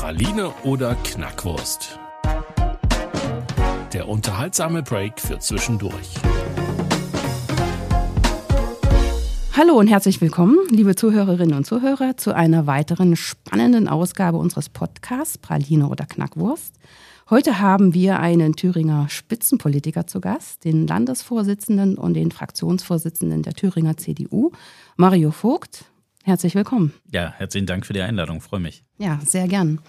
Praline oder Knackwurst? Der unterhaltsame Break für zwischendurch. Hallo und herzlich willkommen, liebe Zuhörerinnen und Zuhörer, zu einer weiteren spannenden Ausgabe unseres Podcasts Praline oder Knackwurst. Heute haben wir einen Thüringer Spitzenpolitiker zu Gast, den Landesvorsitzenden und den Fraktionsvorsitzenden der Thüringer CDU, Mario Vogt. Herzlich willkommen. Ja, herzlichen Dank für die Einladung, freue mich. Ja, sehr gern.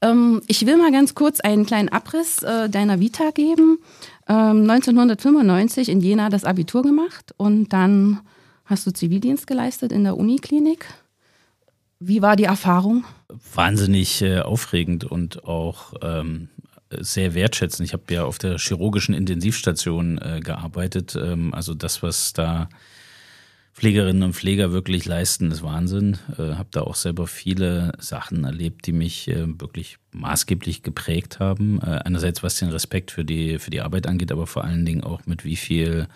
Ähm, ich will mal ganz kurz einen kleinen Abriss äh, deiner Vita geben. Ähm, 1995 in Jena das Abitur gemacht und dann hast du Zivildienst geleistet in der Uniklinik. Wie war die Erfahrung? Wahnsinnig äh, aufregend und auch ähm, sehr wertschätzend. Ich habe ja auf der chirurgischen Intensivstation äh, gearbeitet. Ähm, also das, was da Pflegerinnen und Pfleger wirklich leisten, ist Wahnsinn. Äh, habe da auch selber viele Sachen erlebt, die mich äh, wirklich maßgeblich geprägt haben. Äh, einerseits was den Respekt für die, für die Arbeit angeht, aber vor allen Dingen auch mit wie viel,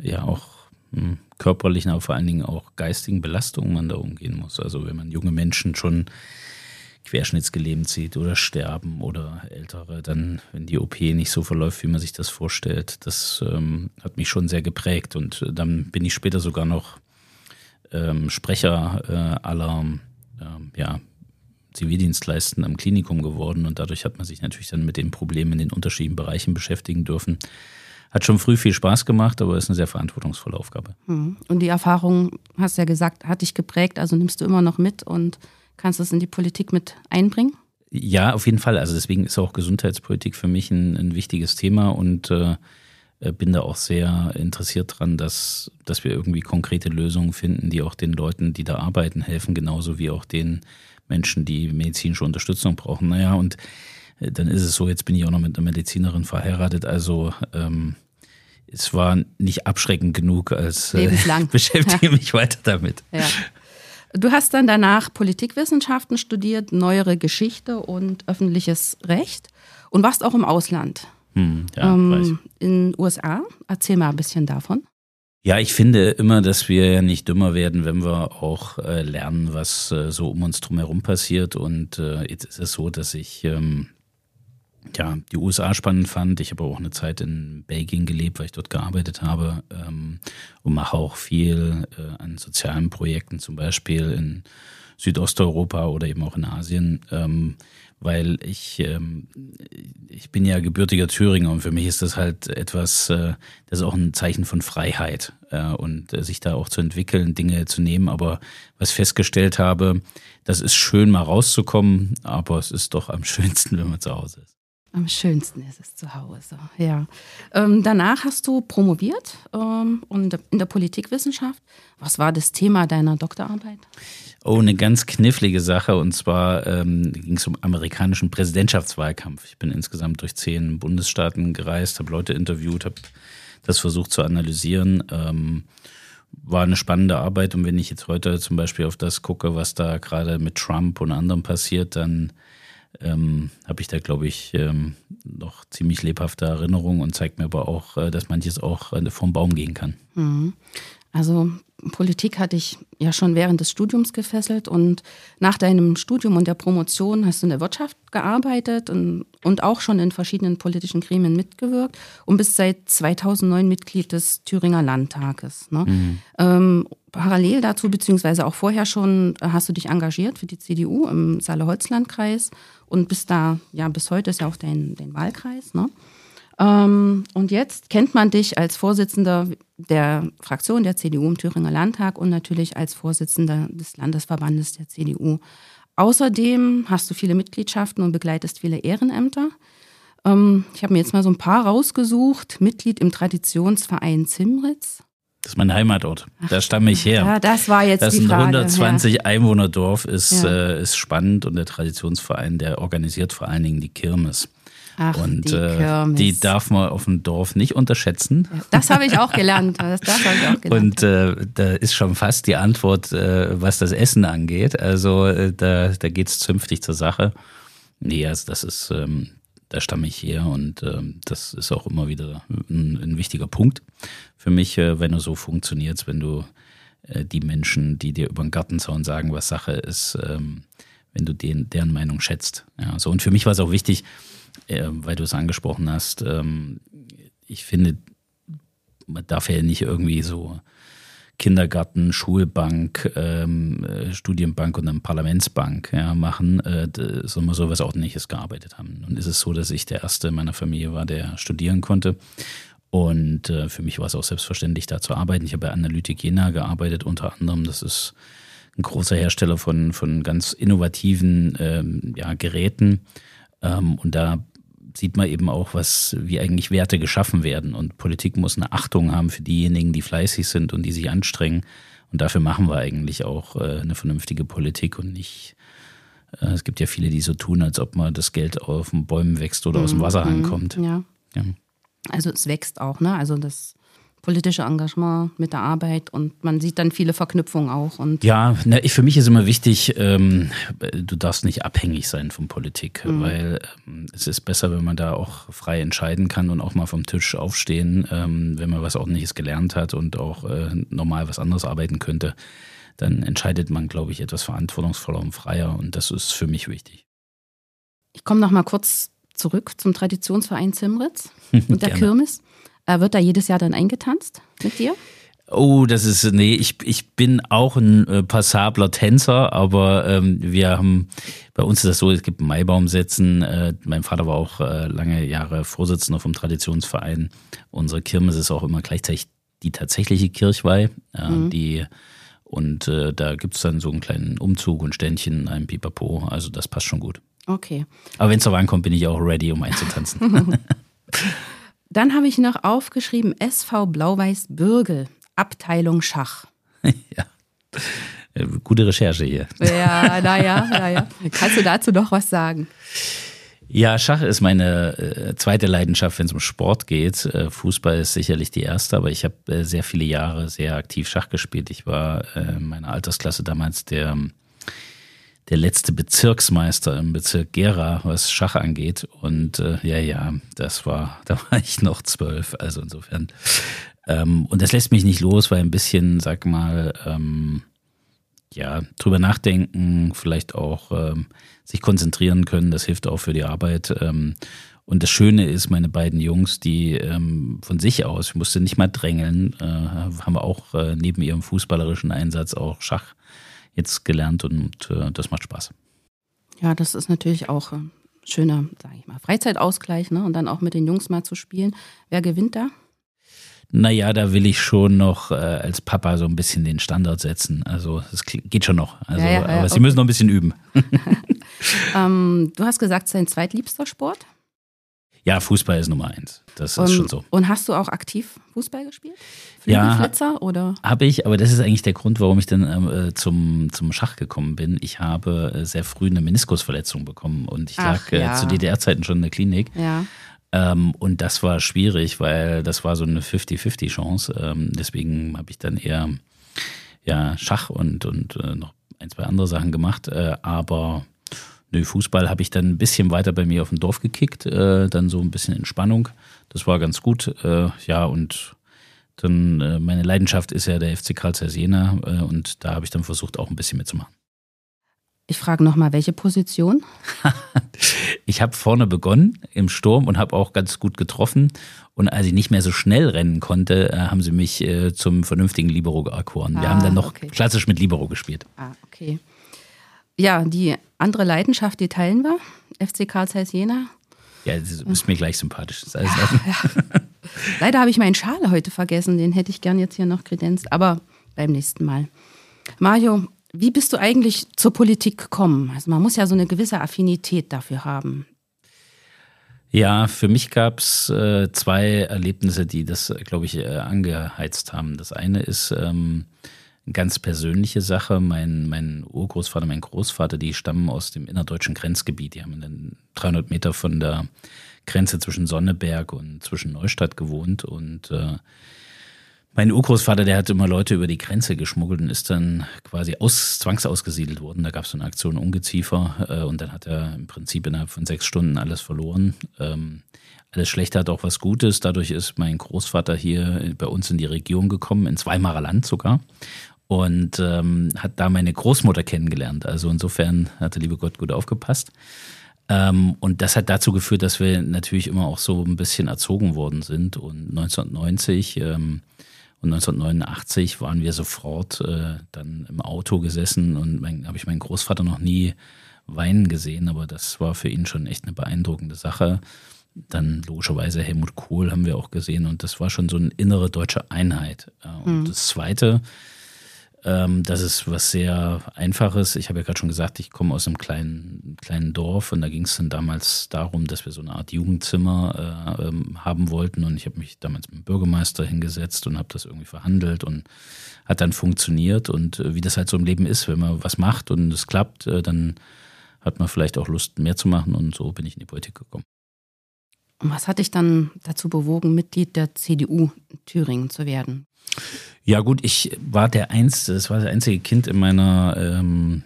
ja auch mh, hm, körperlichen, aber vor allen Dingen auch geistigen Belastungen man da umgehen muss. Also wenn man junge Menschen schon querschnittsgelähmt sieht oder sterben oder ältere, dann, wenn die OP nicht so verläuft, wie man sich das vorstellt, das ähm, hat mich schon sehr geprägt. Und äh, dann bin ich später sogar noch ähm, Sprecher äh, aller ähm, ja, Zivildienstleisten am Klinikum geworden und dadurch hat man sich natürlich dann mit den Problemen in den unterschiedlichen Bereichen beschäftigen dürfen. Hat schon früh viel Spaß gemacht, aber ist eine sehr verantwortungsvolle Aufgabe. Hm. Und die Erfahrung, hast du ja gesagt, hat dich geprägt, also nimmst du immer noch mit und Kannst du es in die Politik mit einbringen? Ja, auf jeden Fall. Also deswegen ist auch Gesundheitspolitik für mich ein, ein wichtiges Thema und äh, bin da auch sehr interessiert dran, dass, dass wir irgendwie konkrete Lösungen finden, die auch den Leuten, die da arbeiten, helfen, genauso wie auch den Menschen, die medizinische Unterstützung brauchen. Naja, und äh, dann ist es so, jetzt bin ich auch noch mit einer Medizinerin verheiratet, also ähm, es war nicht abschreckend genug, als äh, beschäftige mich weiter damit. Ja. Du hast dann danach Politikwissenschaften studiert, neuere Geschichte und öffentliches Recht und warst auch im Ausland. Hm, ja, ähm, in den USA. Erzähl mal ein bisschen davon. Ja, ich finde immer, dass wir ja nicht dümmer werden, wenn wir auch äh, lernen, was äh, so um uns drumherum passiert. Und äh, jetzt ist es so, dass ich ähm, ja, die USA spannend fand. Ich habe auch eine Zeit in Belgien gelebt, weil ich dort gearbeitet habe ähm, und mache auch viel äh, an sozialen Projekten, zum Beispiel in Südosteuropa oder eben auch in Asien, ähm, weil ich, ähm, ich bin ja gebürtiger Thüringer und für mich ist das halt etwas, äh, das ist auch ein Zeichen von Freiheit äh, und äh, sich da auch zu entwickeln, Dinge zu nehmen. Aber was festgestellt habe, das ist schön mal rauszukommen, aber es ist doch am schönsten, wenn man zu Hause ist. Am schönsten ist es zu Hause, ja. Ähm, danach hast du promoviert ähm, und in der Politikwissenschaft. Was war das Thema deiner Doktorarbeit? Oh, eine ganz knifflige Sache. Und zwar ähm, ging es um amerikanischen Präsidentschaftswahlkampf. Ich bin insgesamt durch zehn Bundesstaaten gereist, habe Leute interviewt, habe das versucht zu analysieren. Ähm, war eine spannende Arbeit. Und wenn ich jetzt heute zum Beispiel auf das gucke, was da gerade mit Trump und anderen passiert, dann ähm, habe ich da, glaube ich, ähm, noch ziemlich lebhafte Erinnerungen und zeigt mir aber auch, äh, dass manches auch äh, vom Baum gehen kann. Mhm. Also Politik hatte ich ja schon während des Studiums gefesselt und nach deinem Studium und der Promotion hast du in der Wirtschaft gearbeitet und, und auch schon in verschiedenen politischen Gremien mitgewirkt und bist seit 2009 Mitglied des Thüringer Landtages. Ne? Mhm. Ähm, parallel dazu, beziehungsweise auch vorher schon, hast du dich engagiert für die CDU im Saale-Holz-Landkreis und bist da, ja, bis heute ist ja auch dein, dein Wahlkreis. Ne? Ähm, und jetzt kennt man dich als Vorsitzender der Fraktion der CDU im Thüringer Landtag und natürlich als Vorsitzender des Landesverbandes der CDU. Außerdem hast du viele Mitgliedschaften und begleitest viele Ehrenämter. Ähm, ich habe mir jetzt mal so ein paar rausgesucht. Mitglied im Traditionsverein Zimritz, Das ist mein Heimatort. Da stamme ich her. Ja, das war jetzt das die ist ein Frage. 120 Einwohnerdorf, ist, Ja. äh, ist spannend und der Traditionsverein, der organisiert vor allen Dingen die Kirmes. Ach, und die äh, Kirmes. die darf man auf dem Dorf nicht unterschätzen. Ja, das habe ich auch gelernt. Das, das habe ich auch gelernt. Und äh, da ist schon fast die Antwort, äh, was das Essen angeht. Also äh, da, da geht es zünftig zur Sache. Nee, also das ist, ähm, da stamme ich her und ähm, das ist auch immer wieder ein, ein wichtiger Punkt für mich, äh, wenn du so funktionierst, wenn du äh, die Menschen, die dir über den Gartenzaun sagen, was Sache ist, ähm, wenn du den, deren Meinung schätzt. Ja, so. Und für mich war es auch wichtig, äh, weil du es angesprochen hast, ähm, ich finde, man darf ja nicht irgendwie so Kindergarten, Schulbank, ähm, äh, Studienbank und dann Parlamentsbank ja, machen, äh, sondern mal sowas Ordentliches gearbeitet haben. Ist es so, dass ich der Erste in meiner Familie war, der studieren konnte. Und äh, für mich war es auch selbstverständlich, da zu arbeiten. Ich habe bei Analytik Jena gearbeitet, unter anderem. Das ist ein großer Hersteller von, von ganz innovativen ähm, ja, Geräten. Ähm, und da sieht man eben auch, was, wie eigentlich Werte geschaffen werden. Und Politik muss eine Achtung haben für diejenigen, die fleißig sind und die sich anstrengen. Und dafür machen wir eigentlich auch äh, eine vernünftige Politik und nicht. äh, Es gibt ja viele, die so tun, als ob man das Geld auf den Bäumen wächst oder aus dem Wasserhahn kommt. Ja. Ja. Also es wächst auch, ne? Also das politische Engagement mit der Arbeit und man sieht dann viele Verknüpfungen auch. Und Ja, ne, ich, für mich ist immer wichtig, ähm, du darfst nicht abhängig sein von Politik, weil ähm, es ist besser, wenn man da auch frei entscheiden kann und auch mal vom Tisch aufstehen, ähm, wenn man was Ordentliches gelernt hat und auch äh, normal was anderes arbeiten könnte, dann entscheidet man, glaube ich, etwas verantwortungsvoller und freier und das ist für mich wichtig. ich komme noch mal kurz zurück zum Traditionsverein Zimritz und der. Kirmes. Äh, wird da jedes Jahr dann eingetanzt mit dir? Oh, das ist, nee, ich, ich bin auch ein äh, passabler Tänzer, aber ähm, wir haben, bei uns ist das so, es gibt Maibaumsätzen. Äh, mein Vater war auch äh, lange Jahre Vorsitzender vom Traditionsverein. Unsere Kirmes ist auch immer gleichzeitig die tatsächliche Kirchweih, äh, die und da gibt's dann so einen kleinen Umzug und Ständchen, ein Pipapo, also das passt schon gut. Okay. Aber wenn es darauf ankommt, bin ich auch ready, um einzutanzen. Dann habe ich noch aufgeschrieben SV Blau-Weiß Bürgel, Abteilung Schach. ja. Äh, Gute Recherche hier. Ja, naja, naja. Kannst du dazu noch was sagen? Ja, Schach ist meine äh, zweite Leidenschaft, wenn es um Sport geht. Äh, Fußball ist sicherlich die erste, aber ich habe sehr viele Jahre sehr aktiv Schach gespielt. Ich war in meiner Altersklasse damals der, der letzte Bezirksmeister im Bezirk Gera, was Schach angeht. Und äh, ja, ja, das war, da war ich noch zwölf, also insofern. Ähm, und das lässt mich nicht los, weil ein bisschen, sag mal, ähm, ja, drüber nachdenken, vielleicht auch ähm, sich konzentrieren können, das hilft auch für die Arbeit. Ähm, und das Schöne ist, meine beiden Jungs, die ähm, von sich aus, ich musste nicht mal drängeln, äh, haben auch äh, neben ihrem fußballerischen Einsatz auch Schach jetzt gelernt und äh, das macht Spaß. Ja, das ist natürlich auch ein schöner, sage ich mal, Freizeitausgleich, ne? Und dann auch mit den Jungs mal zu spielen. Wer gewinnt da? Naja, da will ich schon noch äh, als Papa so ein bisschen den Standard setzen. Also es geht schon noch. Also, Ja, ja, ja, aber sie okay. müssen noch ein bisschen üben. Ähm, du hast gesagt, es ist dein zweitliebster Sport. Ja, Fußball ist Nummer eins. Das Und, ist schon so. und hast du auch aktiv Fußball gespielt? Ja. Flügelflitzer oder? Habe ich, aber das ist eigentlich der Grund, warum ich dann ähm, äh, zum, zum Schach gekommen bin. Ich habe äh, sehr früh eine Meniskusverletzung bekommen und ich Ach, lag äh, ja. zu DDR-Zeiten schon in der Klinik. Ja. Ähm, und das war schwierig, weil das war so eine 50-50-Chance. Ähm, deswegen habe ich dann eher ja, Schach und, und äh, noch ein, zwei andere Sachen gemacht. Äh, aber nö, Fußball habe ich dann ein bisschen weiter bei mir auf dem Dorf gekickt, äh, dann so ein bisschen Entspannung. Das war ganz gut. Äh, ja, und dann äh, meine Leidenschaft ist ja der FC Karl Zeiss Jena äh, und da habe ich dann versucht, auch ein bisschen mitzumachen. Ich frage nochmal, welche Position? Ich habe vorne begonnen im Sturm und habe auch ganz gut getroffen. Und als ich nicht mehr so schnell rennen konnte, äh, haben sie mich äh, zum vernünftigen Libero. Wir Ah, haben dann noch okay. klassisch mit Libero gespielt. Ah, okay. Ja, die andere Leidenschaft, die teilen wir. FC Karl Zeiss Jena. Ja, das ist mir gleich sympathisch. Alles in Ordnung. Leider habe ich meinen Schal heute vergessen. Den hätte ich gern jetzt hier noch kredenzt, aber beim nächsten Mal. Mario, wie bist du eigentlich zur Politik gekommen? Also man muss ja so eine gewisse Affinität dafür haben. Ja, für mich gab es äh, zwei Erlebnisse, die das, glaube ich, äh, angeheizt haben. Das eine ist ähm, ganz persönliche Sache. Mein, mein Urgroßvater, mein Großvater, die stammen aus dem innerdeutschen Grenzgebiet. Die haben dann 300 Meter von der Grenze zwischen Sonneberg und zwischen Neustadt gewohnt und äh, mein Urgroßvater, der hat immer Leute über die Grenze geschmuggelt und ist dann quasi aus, zwangsausgesiedelt worden. Da gab es so eine Aktion Ungeziefer äh, und dann hat er im Prinzip innerhalb von sechs Stunden alles verloren. Ähm, alles Schlechte hat auch was Gutes. Dadurch ist mein Großvater hier bei uns in die Region gekommen, ins Weimarer Land sogar. Und ähm, hat da meine Großmutter kennengelernt. Also insofern hat der liebe Gott gut aufgepasst. Ähm, und das hat dazu geführt, dass wir natürlich immer auch so ein bisschen erzogen worden sind. Und 1990 ähm, und 1989 waren wir sofort äh, dann im Auto gesessen und habe ich meinen Großvater noch nie weinen gesehen, aber das war für ihn schon echt eine beeindruckende Sache. Dann logischerweise Helmut Kohl haben wir auch gesehen und das war schon so eine innere deutsche Einheit. Und mhm. das Zweite, ähm, das ist was sehr Einfaches. Ich habe ja gerade schon gesagt, ich komme aus einem kleinen, kleinen Dorf und da ging es dann damals darum, dass wir so eine Art Jugendzimmer äh, ähm, haben wollten und ich habe mich damals mit dem Bürgermeister hingesetzt und habe das irgendwie verhandelt und hat dann funktioniert und äh, wie das halt so im Leben ist, wenn man was macht und es klappt, äh, dann hat man vielleicht auch Lust, mehr zu machen und so bin ich in die Politik gekommen. Und was hat dich dann dazu bewogen, Mitglied der CDU Thüringen zu werden? Ja gut, ich war der einzige, das war das einzige Kind in meiner, ähm,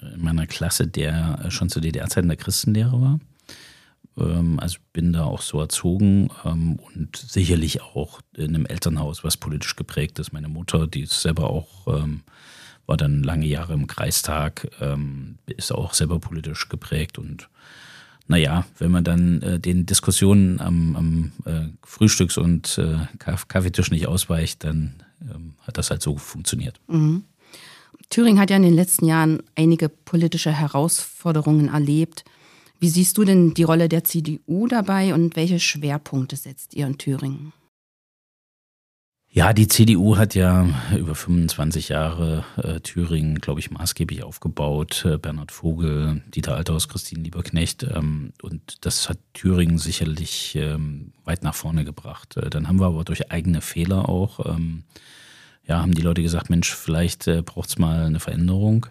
in meiner Klasse, der schon zu DDR-Zeiten der Christenlehrer war. Ähm, also bin da auch so erzogen ähm, und sicherlich auch in einem Elternhaus, was politisch geprägt ist. Meine Mutter, die ist selber auch, ähm, war dann lange Jahre im Kreistag, ähm, ist auch selber politisch geprägt und naja, wenn man dann äh, den Diskussionen am, am äh, Frühstücks- und äh, Kaffeetisch nicht ausweicht, dann ähm, hat das halt so funktioniert. Mhm. Thüringen hat ja in den letzten Jahren einige politische Herausforderungen erlebt. Wie siehst du denn die Rolle der CDU dabei und welche Schwerpunkte setzt ihr in Thüringen? Ja, die CDU hat ja über 25 Jahre äh, Thüringen, glaube ich, maßgeblich aufgebaut. Äh, Bernhard Vogel, Dieter Althaus, Christine Lieberknecht. Ähm, und das hat Thüringen sicherlich ähm, weit nach vorne gebracht. Äh, dann haben wir aber durch eigene Fehler auch, ähm, ja, haben die Leute gesagt, Mensch, vielleicht äh, braucht es mal eine Veränderung.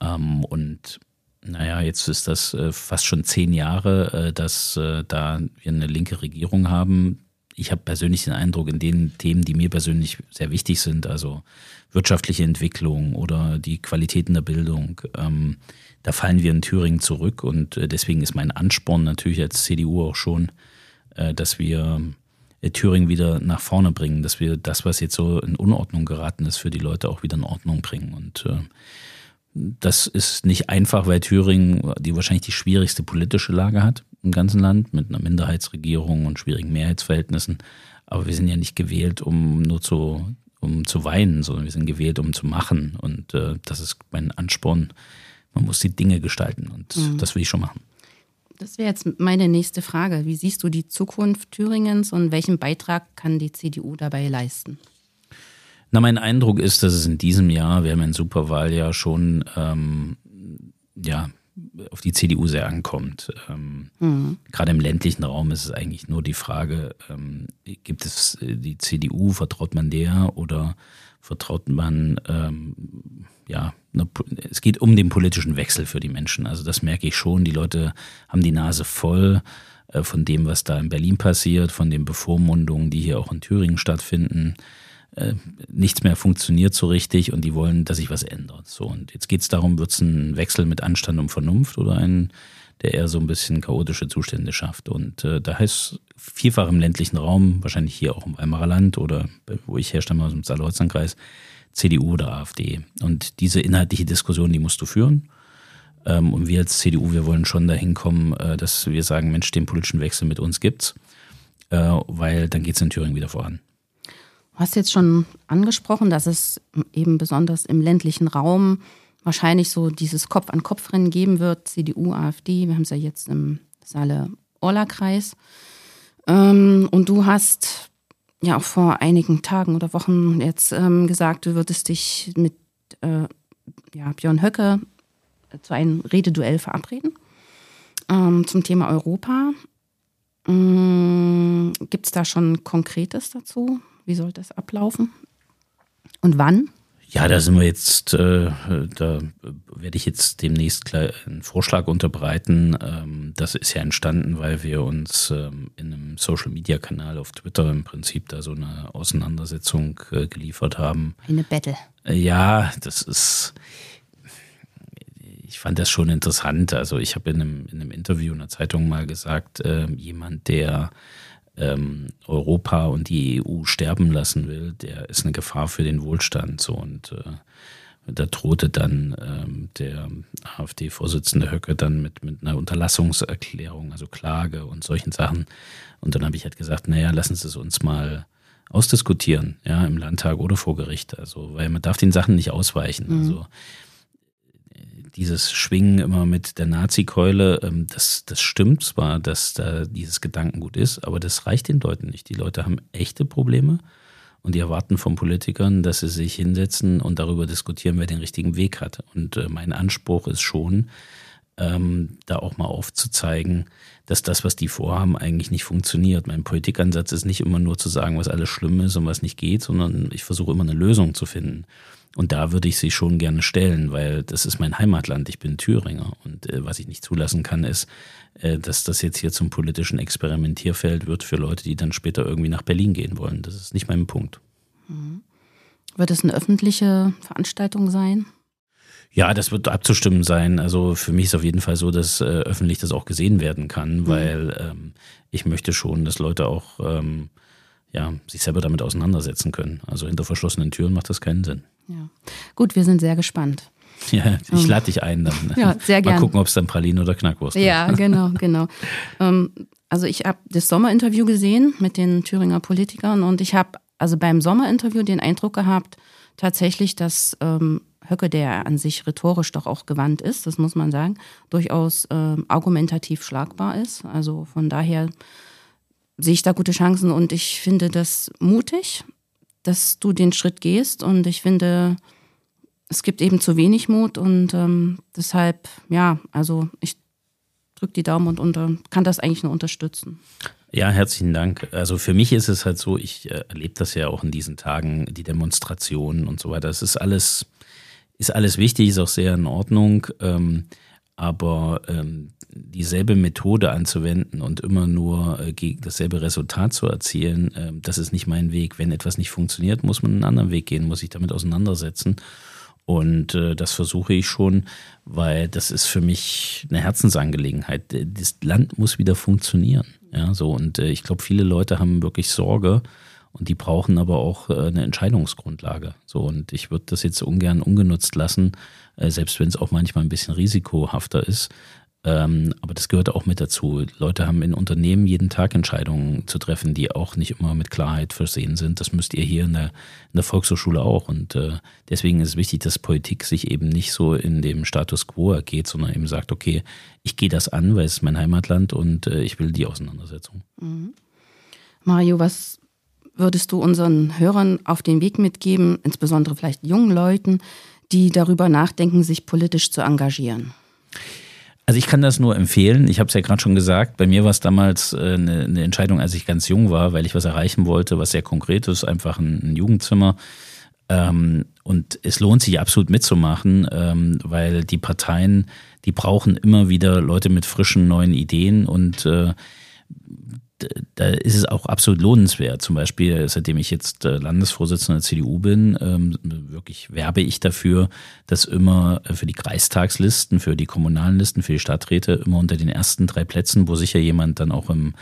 Ähm, und naja, jetzt ist das äh, fast schon zehn Jahre, äh, dass da wir eine linke Regierung haben ich habe persönlich den Eindruck, in den Themen, die mir persönlich sehr wichtig sind, also wirtschaftliche Entwicklung oder die Qualitäten der Bildung, ähm, da fallen wir in Thüringen zurück. Und äh, deswegen ist mein Ansporn natürlich als CDU auch schon, äh, dass wir äh, Thüringen wieder nach vorne bringen, dass wir das, was jetzt so in Unordnung geraten ist, für die Leute auch wieder in Ordnung bringen. Und äh, das ist nicht einfach, weil Thüringen die wahrscheinlich die schwierigste politische Lage hat im ganzen Land mit einer Minderheitsregierung und schwierigen Mehrheitsverhältnissen. Aber wir sind ja nicht gewählt, um nur zu, um zu weinen, sondern wir sind gewählt, um zu machen. Und äh, das ist mein Ansporn. Man muss die Dinge gestalten und mhm. das will ich schon machen. Das wäre jetzt meine nächste Frage. Wie siehst du die Zukunft Thüringens und welchen Beitrag kann die CDU dabei leisten? Na, mein Eindruck ist, dass es in diesem Jahr, wir haben ein Superwahljahr schon, ähm, ja, auf die CDU sehr ankommt. Ähm, mhm. Gerade im ländlichen Raum ist es eigentlich nur die Frage, ähm, gibt es äh, die CDU, vertraut man der oder vertraut man, ähm, ja, eine, es geht um den politischen Wechsel für die Menschen. Also das merke ich schon. Die Leute haben die Nase voll äh, von dem, was da in Berlin passiert, von den Bevormundungen, die hier auch in Thüringen stattfinden. Äh, nichts mehr funktioniert so richtig und die wollen, dass sich was ändert. So, und jetzt geht es darum, wird es ein Wechsel mit Anstand und Vernunft oder ein, der eher so ein bisschen chaotische Zustände schafft. Und äh, da heißt vielfach im ländlichen Raum, wahrscheinlich hier auch im Weimarer Land oder wo ich herstamme aus dem Saarlouis-Kreis, CDU oder AfD. Und diese inhaltliche Diskussion, die musst du führen. Ähm, und wir als CDU, wir wollen schon dahin kommen, äh, dass wir sagen, Mensch, den politischen Wechsel mit uns gibt's, äh, weil dann geht es in Thüringen wieder voran. Du hast jetzt schon angesprochen, dass es eben besonders im ländlichen Raum wahrscheinlich so dieses Kopf-an-Kopf-Rennen geben wird, CDU, AfD. Wir haben es ja jetzt im Saale-Orla-Kreis. Ähm, und du hast ja auch vor einigen Tagen oder Wochen jetzt ähm, gesagt, du würdest dich mit äh, ja, Björn Höcke zu einem Rededuell verabreden ähm, zum Thema Europa. Mm, Gibt es da schon Konkretes dazu? Wie soll das ablaufen? Und wann? Ja, da sind wir jetzt, äh, da werde ich jetzt demnächst einen Vorschlag unterbreiten. Ähm, das ist ja entstanden, weil wir uns ähm, in einem Social-Media-Kanal auf Twitter im Prinzip da so eine Auseinandersetzung äh, geliefert haben. Eine Battle. Äh, ja, das ist, ich fand das schon interessant. Also ich habe in einem, in einem Interview in der Zeitung mal gesagt, äh, jemand, der ähm, Europa und die EU sterben lassen will, der ist eine Gefahr für den Wohlstand. So und äh, da drohte dann ähm, der AfD-Vorsitzende Höcke dann mit, mit einer Unterlassungserklärung, also Klage und solchen Sachen. Und dann habe ich halt gesagt, naja, lassen Sie es uns mal ausdiskutieren, ja, im Landtag oder vor Gericht. Also, weil man darf den Sachen nicht ausweichen. Mhm. Also dieses Schwingen immer mit der Nazi-Keule, ähm, das, das stimmt zwar, dass da dieses Gedankengut ist, aber das reicht den Leuten nicht. Die Leute haben echte Probleme und die erwarten von Politikern, dass sie sich hinsetzen und darüber diskutieren, wer den richtigen Weg hat. Und äh, mein Anspruch ist schon, ähm, da auch mal aufzuzeigen, dass das, was die vorhaben, eigentlich nicht funktioniert. Mein Politikansatz ist nicht immer nur zu sagen, was alles schlimm ist und was nicht geht, sondern ich versuche immer eine Lösung zu finden. Und da würde ich sie schon gerne stellen, weil das ist mein Heimatland. Ich bin Thüringer. Und äh, was ich nicht zulassen kann, ist, äh, dass das jetzt hier zum politischen Experimentierfeld wird für Leute, die dann später irgendwie nach Berlin gehen wollen. Das ist nicht mein Punkt. Mhm. Wird es eine öffentliche Veranstaltung sein? Ja, das wird abzustimmen sein. Also für mich ist auf jeden Fall so, dass äh, öffentlich das auch gesehen werden kann, mhm. weil ähm, ich möchte schon, dass Leute auch ähm, ja, sich selber damit auseinandersetzen können. Also hinter verschlossenen Türen macht das keinen Sinn. Ja. Gut, wir sind sehr gespannt. Ja, ich lade dich ein dann. Ja, sehr gerne. Mal gucken, ob es dann Praline oder Knackwurst ist. Ja, genau, genau. Ähm, also ich habe das Sommerinterview gesehen mit den Thüringer Politikern und ich habe also beim Sommerinterview den Eindruck gehabt, tatsächlich, dass ähm, Höcke, der an sich rhetorisch doch auch gewandt ist, das muss man sagen, durchaus ähm, argumentativ schlagbar ist. Also von daher sehe ich da gute Chancen und ich finde das mutig dass du den Schritt gehst. Und ich finde, es gibt eben zu wenig Mut und ähm, deshalb, ja, also ich drücke die Daumen und unter, kann das eigentlich nur unterstützen. Ja, herzlichen Dank. Also für mich ist es halt so, ich äh, erlebe das ja auch in diesen Tagen, die Demonstrationen und so weiter. Es ist alles, ist alles wichtig, ist auch sehr in Ordnung. Ähm, aber ähm, dieselbe Methode anzuwenden und immer nur äh, gegen dasselbe Resultat zu erzielen, äh, das ist nicht mein Weg. Wenn etwas nicht funktioniert, muss man einen anderen Weg gehen, muss sich damit auseinandersetzen. Und äh, das versuche ich schon, weil das ist für mich eine Herzensangelegenheit. Das Land muss wieder funktionieren. Ja, so. Und äh, ich glaube, viele Leute haben wirklich Sorge, und die brauchen aber auch eine Entscheidungsgrundlage. So, und ich würde das jetzt ungern ungenutzt lassen, selbst wenn es auch manchmal ein bisschen risikohafter ist. Ähm, aber das gehört auch mit dazu. Leute haben in Unternehmen jeden Tag Entscheidungen zu treffen, die auch nicht immer mit Klarheit versehen sind. Das müsst ihr hier in der, in der Volkshochschule auch. Und äh, deswegen ist es wichtig, dass Politik sich eben nicht so in dem Status quo ergeht, sondern eben sagt, okay, ich gehe das an, weil es ist mein Heimatland und äh, ich will die Auseinandersetzung. Mhm. Mario, was würdest du unseren Hörern auf den Weg mitgeben, insbesondere vielleicht jungen Leuten, die darüber nachdenken, sich politisch zu engagieren? Also ich kann das nur empfehlen. Ich habe es ja gerade schon gesagt. Bei mir war es damals äh, eine, eine, Entscheidung, als ich ganz jung war, weil ich was erreichen wollte, was sehr konkret ist, einfach ein, ein Jugendzimmer. Ähm, und es lohnt sich absolut mitzumachen, ähm, weil die Parteien, die brauchen immer wieder Leute mit frischen neuen Ideen und äh, da ist es auch absolut lohnenswert. Zum Beispiel, seitdem ich jetzt äh, Landesvorsitzender der CDU bin, ähm, wirklich werbe ich dafür, dass immer äh, für die Kreistagslisten, für die kommunalen Listen, für die Stadträte immer unter den ersten drei Plätzen, wo sicher jemand dann auch im,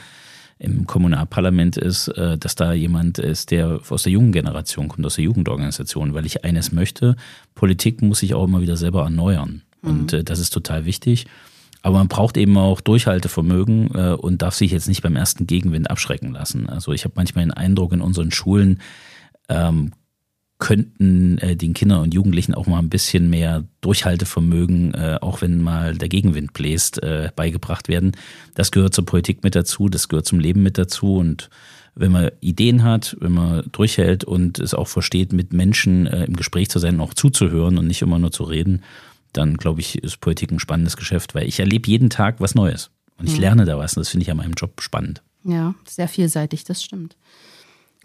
im Kommunalparlament ist, äh, dass da jemand ist, der aus der jungen Generation kommt, aus der Jugendorganisation, weil ich eines möchte, Politik muss sich auch immer wieder selber erneuern. Mhm. Und das ist total wichtig. Aber man braucht eben auch Durchhaltevermögen äh, und darf sich jetzt nicht beim ersten Gegenwind abschrecken lassen. Also ich habe manchmal den Eindruck, in unseren Schulen ähm, könnten äh, den Kindern und Jugendlichen auch mal ein bisschen mehr Durchhaltevermögen, äh, auch wenn mal der Gegenwind bläst, äh, beigebracht werden. Das gehört zur Politik mit dazu, das gehört zum Leben mit dazu und wenn man Ideen hat, wenn man durchhält und es auch versteht, mit Menschen äh, im Gespräch zu sein und auch zuzuhören und nicht immer nur zu reden, dann glaube ich, ist Politik ein spannendes Geschäft, weil ich erlebe jeden Tag was Neues. Und ich mhm. lerne da was und das finde ich an meinem Job spannend. Ja, sehr vielseitig, das stimmt.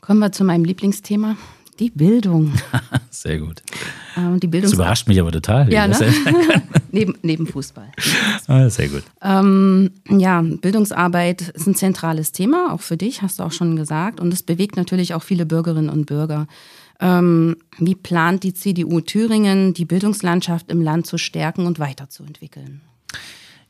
Kommen wir zu meinem Lieblingsthema, die Bildung. Sehr gut. Ähm, die das überrascht mich aber total. Ja, ne? neben, neben Fußball. Ah, sehr gut. Ähm, ja, Bildungsarbeit ist ein zentrales Thema, auch für dich, hast du auch schon gesagt. Und es bewegt natürlich auch viele Bürgerinnen und Bürger. Ähm, wie plant die CDU Thüringen, die Bildungslandschaft im Land zu stärken und weiterzuentwickeln?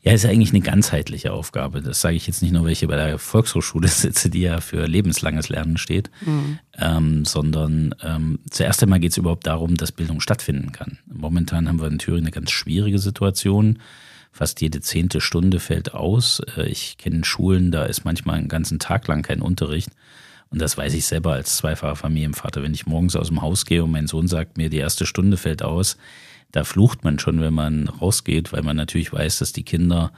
Ja, ist ja eigentlich eine ganzheitliche Aufgabe. Das sage ich jetzt nicht nur, weil ich hier bei der Volkshochschule sitze, die ja für lebenslanges Lernen steht, mhm. ähm, sondern ähm, zuerst einmal geht es überhaupt darum, dass Bildung stattfinden kann. Momentan haben wir in Thüringen eine ganz schwierige Situation. Fast jede zehnte Stunde fällt aus. Äh, ich kenne Schulen, da ist manchmal einen ganzen Tag lang kein Unterricht. Und das weiß ich selber als zweifacher Familienvater. Wenn ich morgens aus dem Haus gehe und mein Sohn sagt mir, die erste Stunde fällt aus, da flucht man schon, wenn man rausgeht, weil man natürlich weiß, dass die Kinder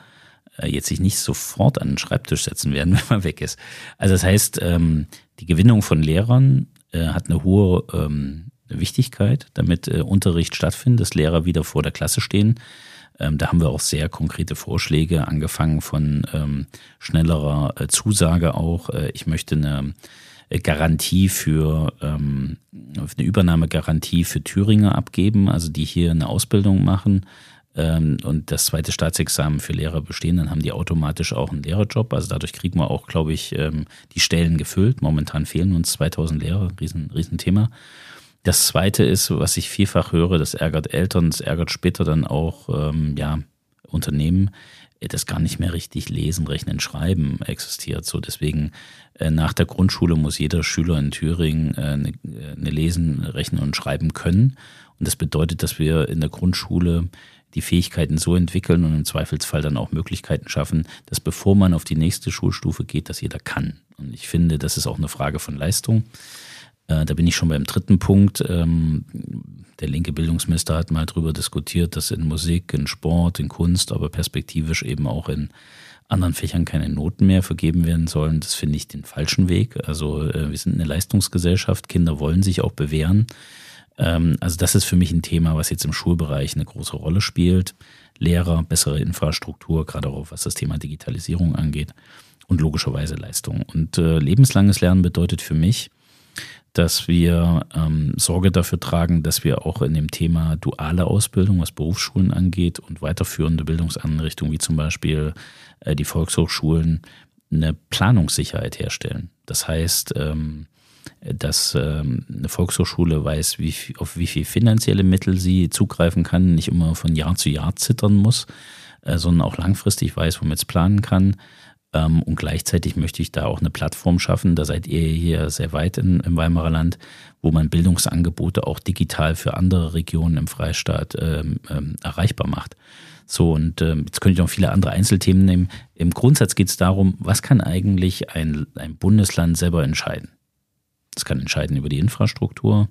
äh, jetzt sich nicht sofort an den Schreibtisch setzen werden, wenn man weg ist. Also das heißt, ähm, die Gewinnung von Lehrern äh, hat eine hohe ähm, Wichtigkeit, damit äh, Unterricht stattfindet, dass Lehrer wieder vor der Klasse stehen. Ähm, da haben wir auch sehr konkrete Vorschläge, angefangen von schnellerer Zusage auch. Ich möchte eine Garantie für ähm, eine Übernahmegarantie für Thüringer abgeben, also die hier eine Ausbildung machen ähm, und das zweite Staatsexamen für Lehrer bestehen, dann haben die automatisch auch einen Lehrerjob. Also dadurch kriegen wir auch, glaube ich, ähm, die Stellen gefüllt. Momentan fehlen uns 2000 Lehrer, riesen, riesen Thema. Das zweite ist, was ich vielfach höre, das ärgert Eltern, das ärgert später dann auch ähm, ja, Unternehmen, das gar nicht mehr richtig lesen, rechnen, schreiben existiert. So deswegen äh, nach der Grundschule muss jeder Schüler in Thüringen äh, eine, eine lesen, rechnen und schreiben können. Und das bedeutet, dass wir in der Grundschule die Fähigkeiten so entwickeln und im Zweifelsfall dann auch Möglichkeiten schaffen, dass bevor man auf die nächste Schulstufe geht, dass jeder kann. Und ich finde, das ist auch eine Frage von Leistung. Äh, da bin ich schon beim dritten Punkt. Ähm, der linke Bildungsminister hat mal darüber diskutiert, dass in Musik, in Sport, in Kunst, aber perspektivisch eben auch in anderen Fächern keine Noten mehr vergeben werden sollen. Das finde ich den falschen Weg. Also äh, wir sind eine Leistungsgesellschaft, Kinder wollen sich auch bewähren. Ähm, also das ist für mich ein Thema, was jetzt im Schulbereich eine große Rolle spielt. Lehrer, bessere Infrastruktur, gerade auch was das Thema Digitalisierung angeht und logischerweise Leistung. Und äh, lebenslanges Lernen bedeutet für mich, dass wir ähm, Sorge dafür tragen, dass wir auch in dem Thema duale Ausbildung, was Berufsschulen angeht und weiterführende Bildungseinrichtungen wie zum Beispiel äh, die Volkshochschulen eine Planungssicherheit herstellen. Das heißt, ähm, dass ähm, eine Volkshochschule weiß, wie, auf wie viel finanzielle Mittel sie zugreifen kann, nicht immer von Jahr zu Jahr zittern muss, äh, sondern auch langfristig weiß, womit es planen kann ähm, und gleichzeitig möchte ich da auch eine Plattform schaffen, da seid ihr hier sehr weit in, im Weimarer Land, wo man Bildungsangebote auch digital für andere Regionen im Freistaat ähm, ähm, erreichbar macht. So, und ähm, jetzt könnte ich noch viele andere Einzelthemen nehmen. Im Grundsatz geht es darum, was kann eigentlich ein, ein Bundesland selber entscheiden? Es kann entscheiden über die Infrastruktur.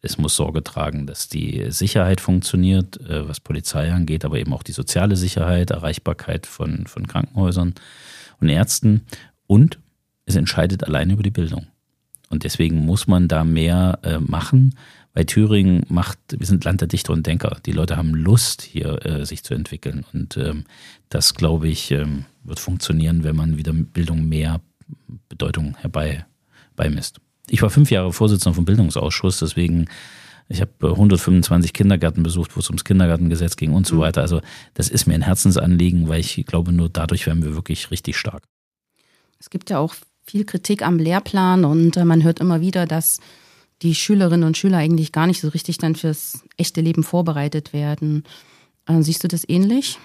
Es muss Sorge tragen, dass die Sicherheit funktioniert, äh, was Polizei angeht, aber eben auch die soziale Sicherheit, Erreichbarkeit von, von Krankenhäusern und Ärzten und es entscheidet allein über die Bildung. Und deswegen muss man da mehr äh, machen, weil Thüringen macht, wir sind Land der Dichter und Denker. Die Leute haben Lust, hier äh, sich zu entwickeln. Und ähm, das, glaube ich, ähm, wird funktionieren, wenn man wieder Bildung mehr Bedeutung herbei beimisst. Ich war fünf Jahre Vorsitzender vom Bildungsausschuss, deswegen ich habe 125 Kindergärten besucht, wo es ums Kindergartengesetz ging und so mhm. weiter. Also das ist mir ein Herzensanliegen, weil ich glaube, nur dadurch werden wir wirklich richtig stark. Es gibt ja auch viel Kritik am Lehrplan und äh, man hört immer wieder, dass die Schülerinnen und Schüler eigentlich gar nicht so richtig dann fürs echte Leben vorbereitet werden. Äh, siehst du das ähnlich?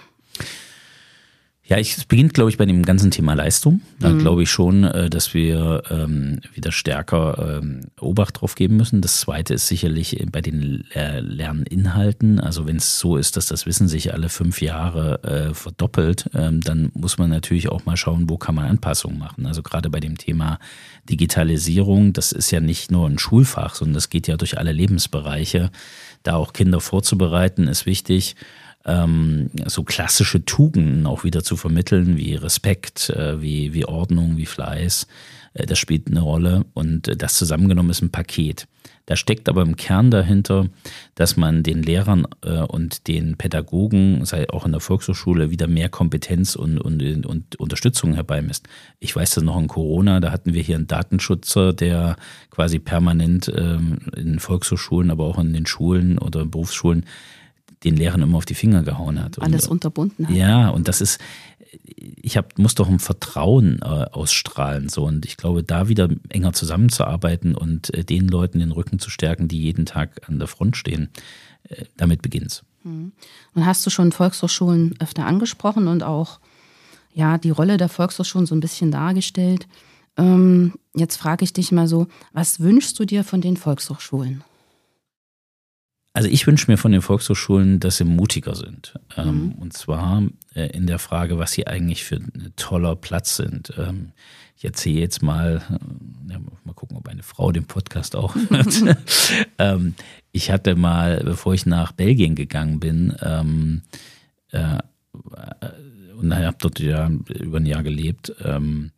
Ja, ich, es beginnt, glaube ich, bei dem ganzen Thema Leistung. Da mhm. glaube ich schon, äh, dass wir ähm, wieder stärker ähm, Obacht drauf geben müssen. Das zweite ist sicherlich bei den Lerninhalten. Also wenn es so ist, dass das Wissen sich alle fünf Jahre äh, verdoppelt, ähm, dann muss man natürlich auch mal schauen, wo kann man Anpassungen machen. Also gerade bei dem Thema Digitalisierung, das ist ja nicht nur ein Schulfach, sondern das geht ja durch alle Lebensbereiche. Da auch Kinder vorzubereiten, ist wichtig ähm, so klassische Tugenden auch wieder zu vermitteln, wie Respekt, äh, wie, wie Ordnung, wie Fleiß. Äh, das spielt eine Rolle und äh, das zusammengenommen ist ein Paket. Da steckt aber im Kern dahinter, dass man den Lehrern äh, und den Pädagogen, sei auch in der Volkshochschule, wieder mehr Kompetenz und, und, und Unterstützung herbeimisst. Ich weiß das noch in Corona, da hatten wir hier einen Datenschützer, der quasi permanent ähm, in Volkshochschulen, aber auch in den Schulen oder Berufsschulen den Lehrern immer auf die Finger gehauen hat. Alles und, unterbunden hat. Ja, und das ist, ich hab, muss doch ein Vertrauen äh, ausstrahlen. So. Und ich glaube, da wieder enger zusammenzuarbeiten und äh, den Leuten den Rücken zu stärken, die jeden Tag an der Front stehen, äh, damit beginnt's. Mhm. Und hast du schon Volkshochschulen öfter angesprochen und auch ja, die Rolle der Volkshochschulen so ein bisschen dargestellt. Ähm, jetzt frage ich dich mal so, was wünschst du dir von den Volkshochschulen? Also ich wünsche mir von den Volkshochschulen, dass sie mutiger sind. Ähm, mhm. Und zwar äh, in der Frage, was sie eigentlich für ein toller Platz sind. Ähm, ich erzähle jetzt mal, äh, mal gucken, ob eine Frau den Podcast auch hört. ähm, ich hatte mal, bevor ich nach Belgien gegangen bin, äh, und habe dort ja über ein Jahr gelebt, habe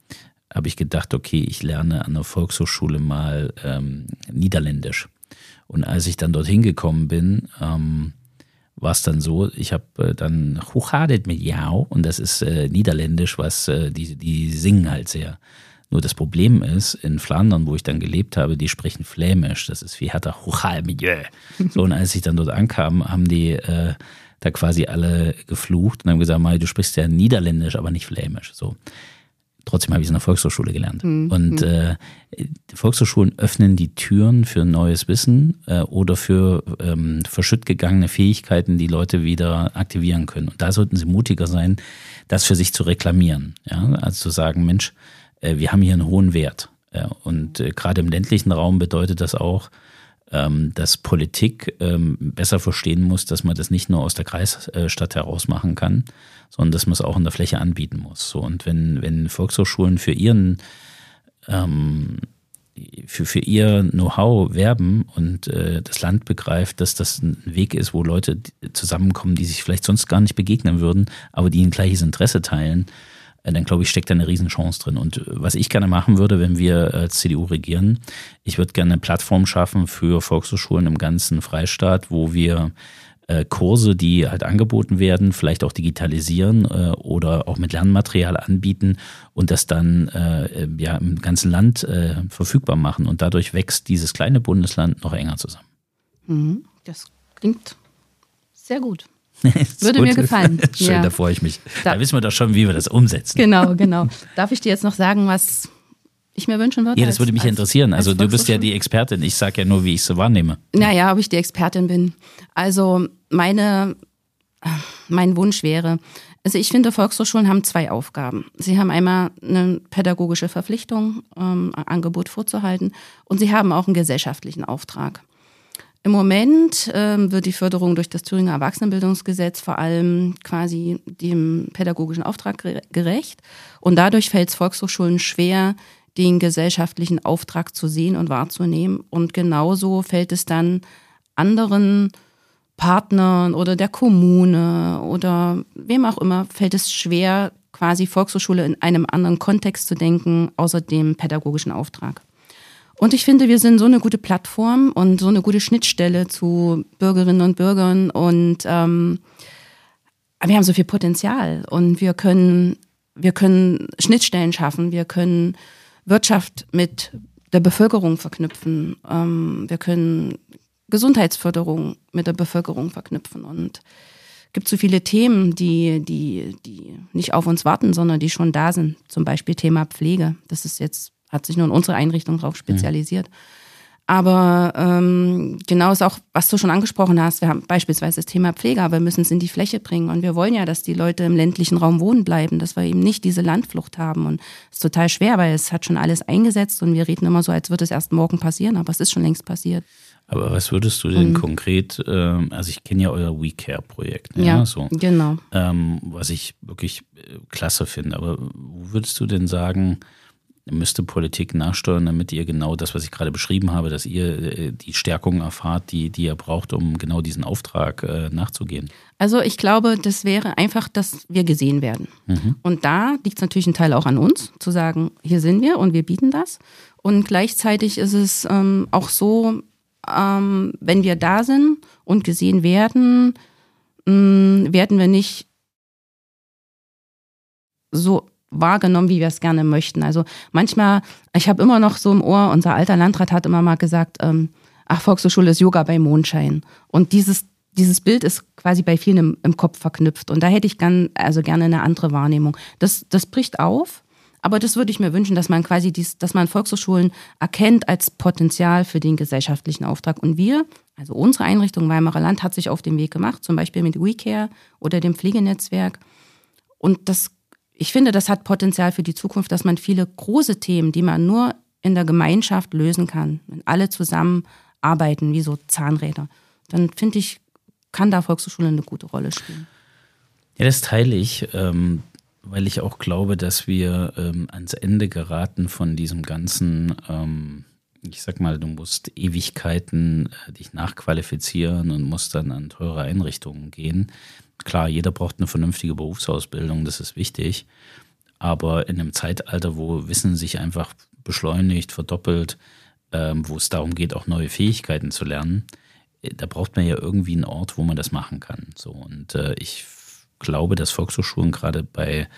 ich gedacht, okay, ich lerne an der Volkshochschule mal Niederländisch. Und als ich dann dorthin gekommen bin, ähm, war es dann so, ich habe äh, dann Huchadet mit Jau und das ist äh, niederländisch, was äh, die, die singen halt sehr. Nur das Problem ist, in Flandern, wo ich dann gelebt habe, die sprechen Flämisch. Das ist wie Hatter Huchal mit Jö. So, und als ich dann dort ankam, haben die äh, da quasi alle geflucht und haben gesagt, Mai, du sprichst ja Niederländisch, aber nicht Flämisch. So. Trotzdem habe ich es in der Volkshochschule gelernt. Mhm. Und hm. äh, Volkshochschulen öffnen die Türen für neues Wissen äh, oder für ähm, verschütt gegangene Fähigkeiten, die Leute wieder aktivieren können. Und da sollten sie mutiger sein, das für sich zu reklamieren. Ja? Also zu sagen, Mensch, äh, wir haben hier einen hohen Wert. Ja? Und äh, gerade im ländlichen Raum bedeutet das auch, ähm, dass Politik ähm, besser verstehen muss, dass man das nicht nur aus der Kreisstadt heraus machen kann, sondern dass man es auch in der Fläche anbieten muss. So, und wenn, wenn Volkshochschulen für ihren ähm, für, für ihr Know-how werben und äh, das Land begreift, dass das ein Weg ist, wo Leute zusammenkommen, die sich vielleicht sonst gar nicht begegnen würden, aber die ein gleiches Interesse teilen, äh, dann glaube ich, steckt da eine Riesenchance drin. Und äh, was ich gerne machen würde, wenn wir als CDU regieren, ich würde gerne eine Plattform schaffen für Volkshochschulen im ganzen Freistaat, wo wir Kurse, die halt angeboten werden, vielleicht auch digitalisieren oder auch mit Lernmaterial anbieten und das dann ja im ganzen Land verfügbar machen. Und dadurch wächst dieses kleine Bundesland noch enger zusammen. Mhm. Das klingt sehr gut. Würde mir gefallen. Schön, ja. da freue ich mich. Da, da, wissen wir doch schon, wie wir das umsetzen. Genau, genau. Darf ich dir jetzt noch sagen, was ich mir wünschen würde? Ja, das würde mich als, interessieren. Also du bist ja die Expertin. Ich sage ja nur, wie ich es so wahrnehme. Naja, ob ich die Expertin bin. Also meine, mein Wunsch wäre, also ich finde, Volkshochschulen haben zwei Aufgaben. Sie haben einmal eine pädagogische Verpflichtung, ähm, Angebot vorzuhalten, und sie haben auch einen gesellschaftlichen Auftrag. Im Moment ähm, wird die Förderung durch das Thüringer Erwachsenenbildungsgesetz vor allem quasi dem pädagogischen Auftrag gerecht. Und dadurch fällt es Volkshochschulen schwer, den gesellschaftlichen Auftrag zu sehen und wahrzunehmen. Und genauso fällt es dann anderen Partnern oder der Kommune oder wem auch immer, fällt es schwer, quasi Volkshochschule in einem anderen Kontext zu denken, außer dem pädagogischen Auftrag. Und ich finde, wir sind so eine gute Plattform und so eine gute Schnittstelle zu Bürgerinnen und Bürgern und ähm, wir haben so viel Potenzial und wir können, wir können Schnittstellen schaffen, wir können Wirtschaft mit der Bevölkerung verknüpfen, ähm, wir können Gesundheitsförderung mit der Bevölkerung verknüpfen und es gibt so viele Themen, die, die, die nicht auf uns warten, sondern die schon da sind. Zum Beispiel Thema Pflege. Das ist jetzt hat sich nur in unsere Einrichtung darauf spezialisiert. Mhm. Aber ähm, genau ist auch, was du schon angesprochen hast. Wir haben beispielsweise das Thema Pflege, aber wir müssen es in die Fläche bringen. Und wir wollen ja, dass die Leute im ländlichen Raum wohnen bleiben, dass wir eben nicht diese Landflucht haben. Und es ist total schwer, weil es hat schon alles eingesetzt und wir reden immer so, als würde es erst morgen passieren, aber es ist schon längst passiert. Aber was würdest du denn mhm. konkret, ähm, also ich kenne ja euer WeCare-Projekt, ne? ja, so, genau. Ähm, was ich wirklich äh, klasse finde. Aber wo würdest du denn sagen, müsste Politik nachsteuern, damit ihr genau das, was ich gerade beschrieben habe, dass ihr äh, die Stärkung erfahrt, die, die ihr braucht, um genau diesen Auftrag äh, nachzugehen? Also ich glaube, das wäre einfach, dass wir gesehen werden. Mhm. Und da liegt es natürlich ein Teil auch an uns, zu sagen, hier sind wir und wir bieten das. Und gleichzeitig ist es ähm, auch so, ähm, wenn wir da sind und gesehen werden, mh, mm, werden wir nicht so wahrgenommen, wie wir es gerne möchten. Also manchmal, ich habe immer noch so im Ohr, unser alter Landrat hat immer mal gesagt, ähm, ach, Volkshochschule ist Yoga bei Mondschein. Und dieses, dieses Bild ist quasi bei vielen im, im Kopf verknüpft. Und da hätte ich gern, also gerne eine andere Wahrnehmung. Das, das bricht auf. Aber das würde ich mir wünschen, dass man quasi dies, dass man Volkshochschulen erkennt als Potenzial für den gesellschaftlichen Auftrag. Und wir, also unsere Einrichtung Weimarer Land, hat sich auf den Weg gemacht, zum Beispiel mit WeCare oder dem Pflegenetzwerk. Und das ich finde, das hat Potenzial für die Zukunft, dass man viele große Themen, die man nur in der Gemeinschaft lösen kann, wenn alle zusammen arbeiten, wie so Zahnräder, dann finde ich, kann da Volkshochschule eine gute Rolle spielen. Ja, das teile ich, ähm, weil ich auch glaube, dass wir ähm, ans Ende geraten von diesem ganzen, ähm, ich sag mal, du musst Ewigkeiten äh, dich nachqualifizieren und musst dann an teure Einrichtungen gehen. Klar, jeder braucht eine vernünftige Berufsausbildung, das ist wichtig. Aber in einem Zeitalter, wo Wissen sich einfach beschleunigt, verdoppelt, ähm, wo es darum geht, auch neue Fähigkeiten zu lernen, äh, da braucht man ja irgendwie einen Ort, wo man das machen kann. So und äh, ich glaube, dass Volkshochschulen gerade bei,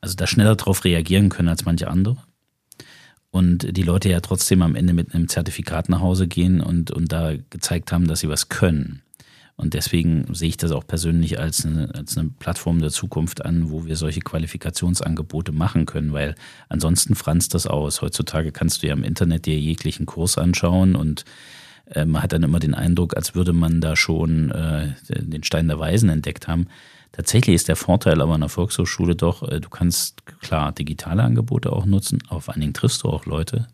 also da schneller darauf reagieren können als manche andere. Und die Leute ja trotzdem am Ende mit einem Zertifikat nach Hause gehen und, und da gezeigt haben, dass sie was können. Und deswegen sehe ich das auch persönlich als eine, als eine Plattform der Zukunft an, wo wir solche Qualifikationsangebote machen können, weil ansonsten franzt das aus. Heutzutage kannst du ja im Internet dir jeglichen Kurs anschauen und äh, man hat dann immer den Eindruck, als würde man da schon äh, den Stein der Weisen entdeckt haben. Tatsächlich ist der Vorteil aber an der Volkshochschule doch, äh, du kannst klar digitale Angebote auch nutzen, aber vor allen Dingen triffst du auch Leute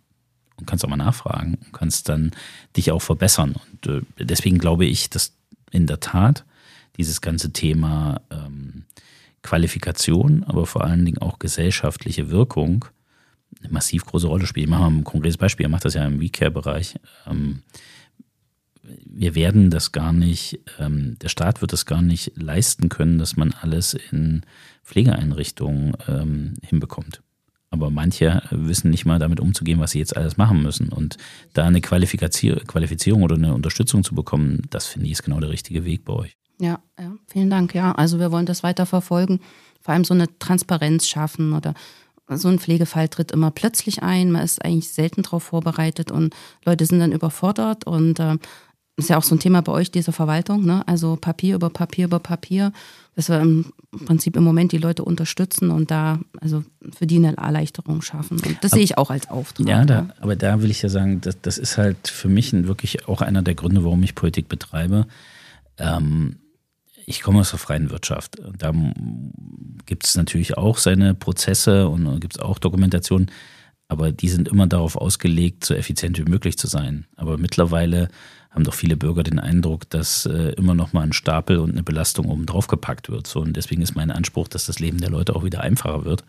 und kannst auch mal nachfragen und kannst dann dich auch verbessern. Und äh, deswegen glaube ich, dass in der Tat dieses ganze Thema ähm, Qualifikation, aber vor allen Dingen auch gesellschaftliche Wirkung eine massiv große Rolle spielt. Ich mache mal ein konkretes Beispiel, er macht das ja im WeCare-Bereich. Ähm, wir werden das gar nicht, ähm, der Staat wird das gar nicht leisten können, dass man alles in Pflegeeinrichtungen ähm, hinbekommt. Aber manche wissen nicht mal damit umzugehen, was sie jetzt alles machen müssen. Und da eine Qualifizierung oder eine Unterstützung zu bekommen, das finde ich ist genau der richtige Weg bei euch. Ja, ja, vielen Dank. Ja, also wir wollen das weiter verfolgen, vor allem so eine Transparenz schaffen oder so ein Pflegefall tritt immer plötzlich ein. Man ist eigentlich selten darauf vorbereitet und Leute sind dann überfordert und äh, ist ja auch so ein Thema bei euch, diese Verwaltung, ne? Also Papier über Papier über Papier, dass wir im Prinzip im Moment die Leute unterstützen und da also für die eine Erleichterung schaffen. Und das aber, sehe ich auch als Auftrag. Ja, da, aber da will ich ja sagen, das, das ist halt für mich wirklich auch einer der Gründe, warum ich Politik betreibe. Ähm, ich komme aus der freien Wirtschaft. Da gibt es natürlich auch seine Prozesse und gibt es auch Dokumentationen, aber die sind immer darauf ausgelegt, so effizient wie möglich zu sein. Aber mittlerweile haben doch viele Bürger den Eindruck, dass äh, immer noch mal ein Stapel und eine Belastung oben drauf gepackt wird. So, und deswegen ist mein Anspruch, dass das Leben der Leute auch wieder einfacher wird.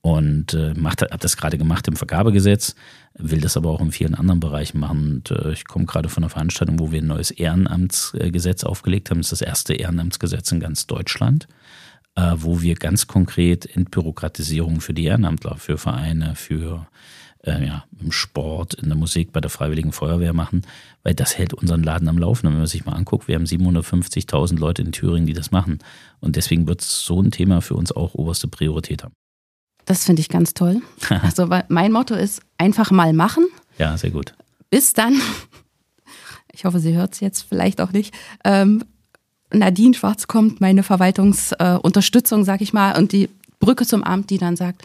Und äh, habe das gerade gemacht im Vergabegesetz, will das aber auch in vielen anderen Bereichen machen. Und äh, ich komme gerade von einer Veranstaltung, wo wir ein neues Ehrenamtsgesetz aufgelegt haben. Das ist das erste Ehrenamtsgesetz in ganz Deutschland, äh, wo wir ganz konkret Entbürokratisierung für die Ehrenamtler, für Vereine, für äh, ja, im Sport, in der Musik, bei der Freiwilligen Feuerwehr machen, weil das hält unseren Laden am Laufen. Und wenn man sich mal anguckt, wir haben 750.000 Leute in Thüringen, die das machen. Und deswegen wird so ein Thema für uns auch oberste Priorität haben. Das finde ich ganz toll. Also mein Motto ist einfach mal machen. Ja, sehr gut. Bis dann. Ich hoffe, sie hört es jetzt vielleicht auch nicht. Ähm, Nadine Schwarz kommt, meine Verwaltungsunterstützung, äh, sag ich mal, und die Brücke zum Amt, die dann sagt,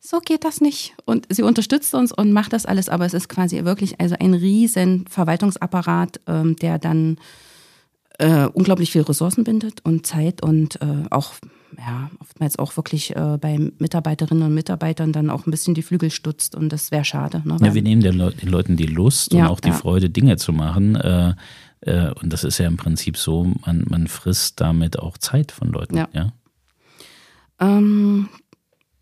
so geht das nicht. Und sie unterstützt uns und macht das alles, aber es ist quasi wirklich also ein riesen Verwaltungsapparat, ähm, der dann äh, unglaublich viel Ressourcen bindet und Zeit und äh, auch ja, oftmals auch wirklich äh, bei Mitarbeiterinnen und Mitarbeitern dann auch ein bisschen die Flügel stutzt und das wäre schade. Ne? Ja, wir nehmen den, Le den, Leuten die Lust ja, und auch die ja. Freude, Dinge zu machen. Äh, äh, und das ist ja im Prinzip so, man, man frisst damit auch Zeit von Leuten. Ja. ja? Ähm,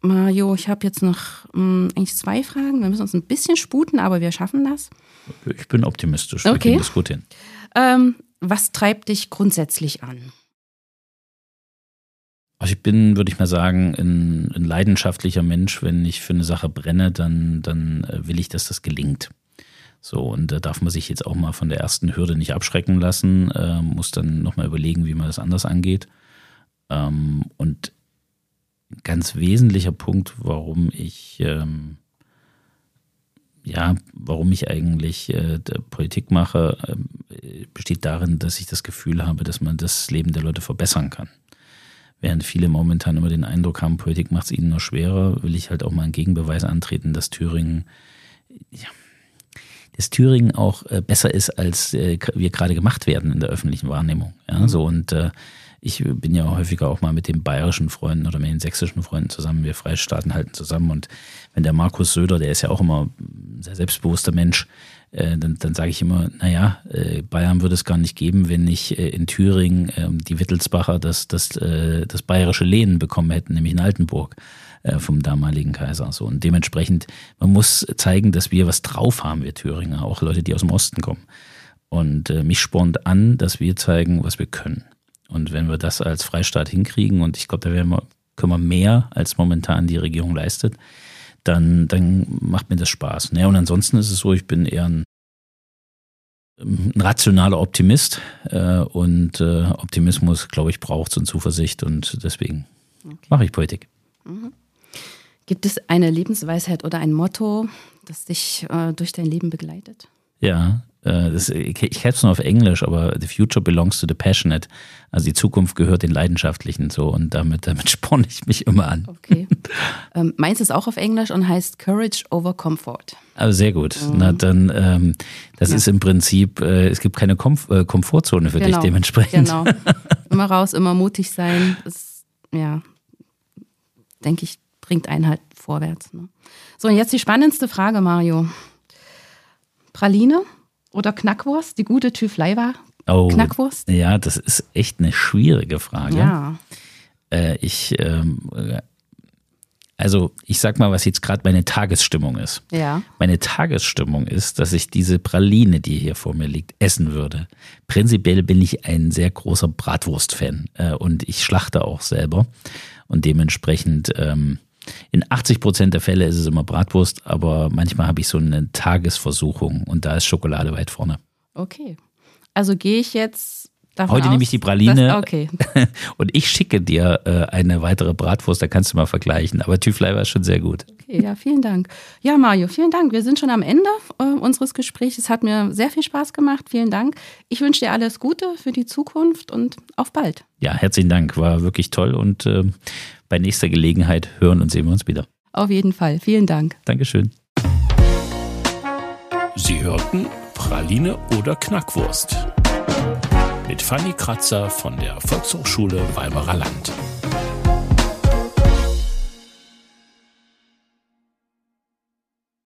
Mario, ich habe jetzt noch mh, hm, eigentlich zwei Fragen. Wir müssen uns ein bisschen sputen, aber wir schaffen das. Ich bin optimistisch. Wir okay. das gut hin. Ähm, was treibt dich grundsätzlich an? Also ich bin, würde ich mal sagen, ein, ein, leidenschaftlicher Mensch. Wenn ich für eine Sache brenne, dann, dann äh, will ich, dass das gelingt. So, und da darf man sich jetzt auch mal von der ersten Hürde nicht abschrecken lassen, äh, muss dann nochmal überlegen, wie man das anders angeht. Ähm, und ganz wesentlicher Punkt, warum ich, ähm, ja, warum ich eigentlich äh, Politik mache, äh, besteht darin, dass ich das Gefühl habe, dass man das Leben der Leute verbessern kann. Während viele momentan immer den Eindruck haben, Politik macht es ihnen nur schwerer, will ich halt auch mal einen Gegenbeweis antreten, dass Thüringen, ja, dass Thüringen auch äh, besser ist, als äh, wir gerade gemacht werden in der öffentlichen Wahrnehmung. Ja, mhm. so und äh, ich bin ja häufiger auch mal mit den bayerischen Freunden oder mit den sächsischen Freunden zusammen. Wir Freistaaten halten zusammen. Und wenn der Markus Söder, der ist ja auch immer ein sehr selbstbewusster Mensch, äh, dann, dann sage ich immer, naja, äh, Bayern würde es gar nicht geben, wenn nicht äh, in Thüringen ähm, die Wittelsbacher das, das, das bayerische Lehen bekommen hätten, nämlich in Altenburg vom damaligen Kaiser. So. Und dementsprechend, man muss zeigen, dass wir was drauf haben, wir Thüringer, auch Leute, die aus dem Osten kommen. Und mich spornt an, dass wir zeigen, was wir können. Und wenn wir das als Freistaat hinkriegen, und ich glaube, da wir, können wir mehr, als momentan die Regierung leistet, dann, dann macht mir das Spaß. Ja, und ansonsten ist es so, ich bin eher ein, ein rationaler Optimist äh, und äh, Optimismus, glaube ich, braucht es und Zuversicht und deswegen okay. mache ich Politik. Mhm. Gibt es eine Lebensweisheit oder ein Motto, das dich äh, durch dein Leben begleitet? Ja, das, ich, ich kenne es nur auf Englisch, aber the future belongs to the passionate. Also die Zukunft gehört den Leidenschaftlichen so und damit, damit sporne ich mich immer an. Okay. Ähm, meins ist auch auf Englisch und heißt Courage over Comfort. Also sehr gut. Mhm. Na dann, ähm, das ja. ist im Prinzip, äh, es gibt keine Komf äh, Komfortzone für genau. dich dementsprechend. Genau. Immer raus, immer mutig sein. Das, ja, denke ich, bringt einen halt vorwärts. Ne? So, und jetzt die spannendste Frage, Mario. Praline oder Knackwurst? Die gute Tüflei war oh, Knackwurst? Ja, das ist echt eine schwierige Frage. Ja. Äh, ich, ähm, also ich sag mal, was jetzt gerade meine Tagesstimmung ist. Ja. Meine Tagesstimmung ist, dass ich diese Praline, die hier vor mir liegt, essen würde. Prinzipiell bin ich ein sehr großer Bratwurst-Fan äh, und ich schlachte auch selber. Und dementsprechend ähm, in 80 Prozent der Fälle ist es immer Bratwurst, aber manchmal habe ich so eine Tagesversuchung und da ist Schokolade weit vorne. Okay. Also gehe ich jetzt davon Heute aus, nehme ich die Praline das, okay. und ich schicke dir äh, eine weitere Bratwurst, da kannst du mal vergleichen. Aber Tüflei war schon sehr gut. Okay, ja, vielen Dank. Ja, Mario, vielen Dank. Wir sind schon am Ende äh, unseres Gesprächs. Es hat mir sehr viel Spaß gemacht. Vielen Dank. Ich wünsche dir alles Gute für die Zukunft und auf bald. Ja, herzlichen Dank. War wirklich toll und äh, bei nächster Gelegenheit hören und sehen wir uns wieder. Auf jeden Fall. Vielen Dank. Dankeschön. Sie hörten Praline oder Knackwurst mit Fanny Kratzer von der Volkshochschule Weimarer Land.